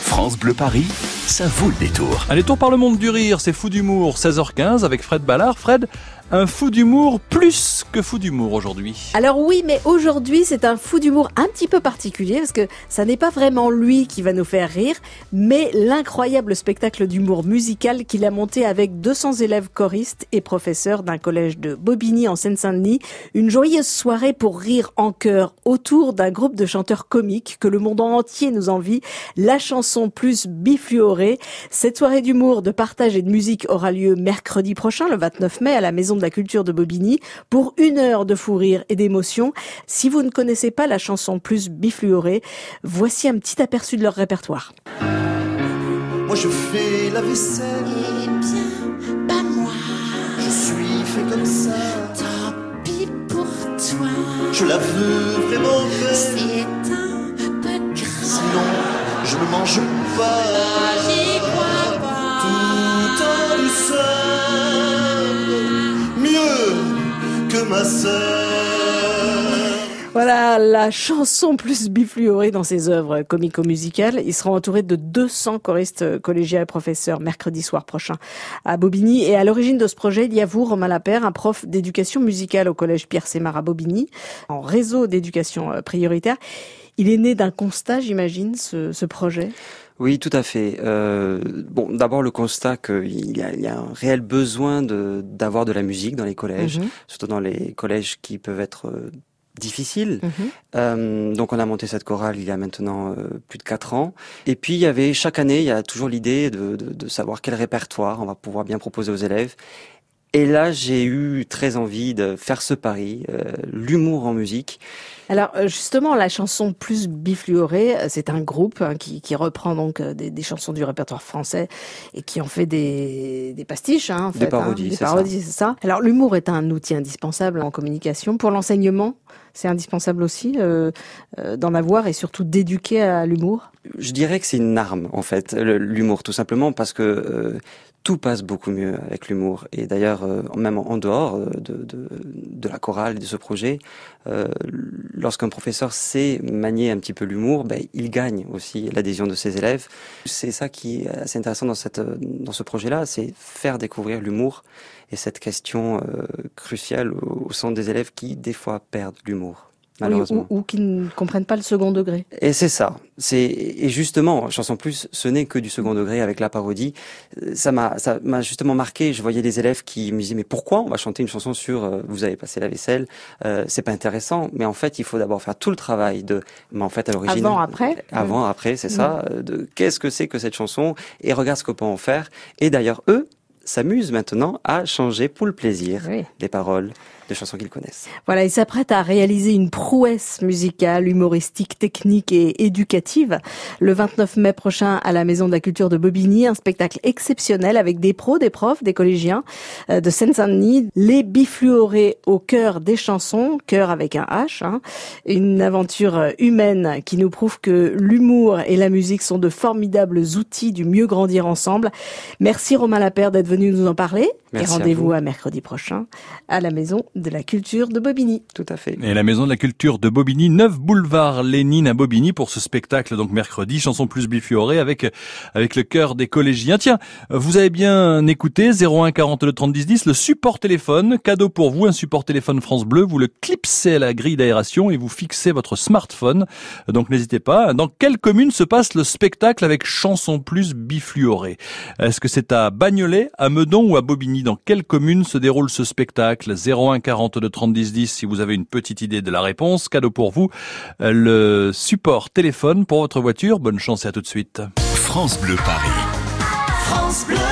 France Bleu Paris, ça vaut le détour. Allez, tour par le monde du rire, c'est Fou d'humour, 16h15 avec Fred Ballard. Fred, un fou d'humour plus que fou d'humour aujourd'hui. Alors oui, mais aujourd'hui c'est un fou d'humour un petit peu particulier parce que ça n'est pas vraiment lui qui va nous faire rire, mais l'incroyable spectacle d'humour musical qu'il a monté avec 200 élèves choristes et professeurs d'un collège de Bobigny en Seine-Saint-Denis. Une joyeuse soirée pour rire en chœur autour d'un groupe de chanteurs comiques que le monde entier nous envie. La chanson plus bifluorée. Cette soirée d'humour, de partage et de musique aura lieu mercredi prochain, le 29 mai, à la Maison de la Culture de Bobigny pour une heure de fou rire et d'émotion. Si vous ne connaissez pas la chanson plus bifluorée, voici un petit aperçu de leur répertoire. Moi je fais la vaisselle, Eh bien, pas moi. je suis fait comme ça. Tant pis pour toi. Je la veux vraiment belle, C'est un peu grave. sinon je me mange pas. Voilà la chanson plus bifluorée dans ses œuvres comico-musicales. Il sera entouré de 200 choristes collégiens et professeurs mercredi soir prochain à Bobigny. Et à l'origine de ce projet, il y a vous, Romain Lapère, un prof d'éducation musicale au collège Pierre Sémar à Bobigny, en réseau d'éducation euh, prioritaire. Il est né d'un constat, j'imagine, ce, ce projet? Oui, tout à fait. Euh, bon, d'abord le constat qu'il y y a un réel besoin de d'avoir de la musique dans les collèges, Mhm. surtout dans les collèges qui peuvent être euh, difficiles. Mhm. Euh, donc on a monté cette chorale il y a maintenant euh, plus de quatre ans. Et puis il y avait chaque année, il y a toujours l'idée de, de, de savoir quel répertoire on va pouvoir bien proposer aux élèves. Et là, j'ai eu très envie de faire ce pari, euh, l'humour en musique. Alors euh, justement, la chanson plus bifluorée, euh, c'est un groupe hein, qui, qui reprend donc des, des chansons du répertoire français et qui en fait des, des pastiches, hein, en Des hein. des parodies, c'est ça. Alors l'humour est un outil indispensable en communication pour l'enseignement. C'est indispensable aussi euh, euh, d'en avoir et surtout d'éduquer à l'humour. Je dirais que c'est une arme, en fait, l'humour, tout simplement parce que euh, tout passe beaucoup mieux avec l'humour. Et d'ailleurs, même en dehors de, la chorale de ce projet, lorsqu'un professeur sait manier un petit peu l'humour, ben, il gagne aussi l'adhésion de ses élèves. C'est ça qui est assez intéressant dans, ce projet-là, c'est faire découvrir l'humour et cette question cruciale au, au sein des élèves qui, des fois, perdent l'humour. Oui, Malheureusement. ou, ou qui ne comprennent pas le second degré. Et c'est ça. C'est et justement, chanson plus, ce n'est que du second degré avec la parodie. Euh, Ça m'a ça m'a justement marqué. Je voyais des élèves qui me disaient mais pourquoi on va chanter une chanson sur euh, vous avez passé la vaisselle euh, C'est pas intéressant. Mais en fait, il faut d'abord faire tout le travail de. Mais en fait, à l'origine. Avant, après. Avant, après, c'est ça. euh, De qu'est-ce que c'est que cette chanson Et regarde ce qu'on peut en faire. Et d'ailleurs, eux s'amusent maintenant à changer pour le plaisir Oui. des paroles de chansons qu'ils connaissent. Voilà, il s'apprête à réaliser une prouesse musicale, humoristique, technique et éducative. Le 29 mai prochain à la Maison de la Culture de Bobigny, un spectacle exceptionnel avec des pros, des profs, des collégiens euh, de Seine-Saint-Denis, les bifluorés au cœur des chansons, cœur avec un H, hein. une aventure humaine qui nous prouve que l'humour et la musique sont de formidables outils du mieux grandir ensemble. Merci Romain Lapère d'être venu nous en parler Merci et à rendez-vous vous. à mercredi prochain à la Maison de la Culture de Bobigny. Tout à fait. Et la Maison de la Culture de Bobigny, 9 boulevard Lénine à Bobigny pour ce spectacle donc mercredi, chanson plus bifluorée avec avec le cœur des collégiens. Tiens, vous avez bien écouté 01 42 30 10 10, le support téléphone, cadeau pour vous, un support téléphone France Bleu, vous le clipsez à la grille d'aération et vous fixez votre smartphone. Donc n'hésitez pas. Dans quelle commune se passe le spectacle avec chanson plus bifluorée Est-ce que c'est à Bagnolet, à Meudon ou à Bobigny Dans quelle commune se déroule ce spectacle? 01 42 30 10 10 si vous avez une petite idée de la réponse. Cadeau pour vous, euh, le support téléphone pour votre voiture. Bonne chance et à tout de suite. France Bleu Paris. France Bleu.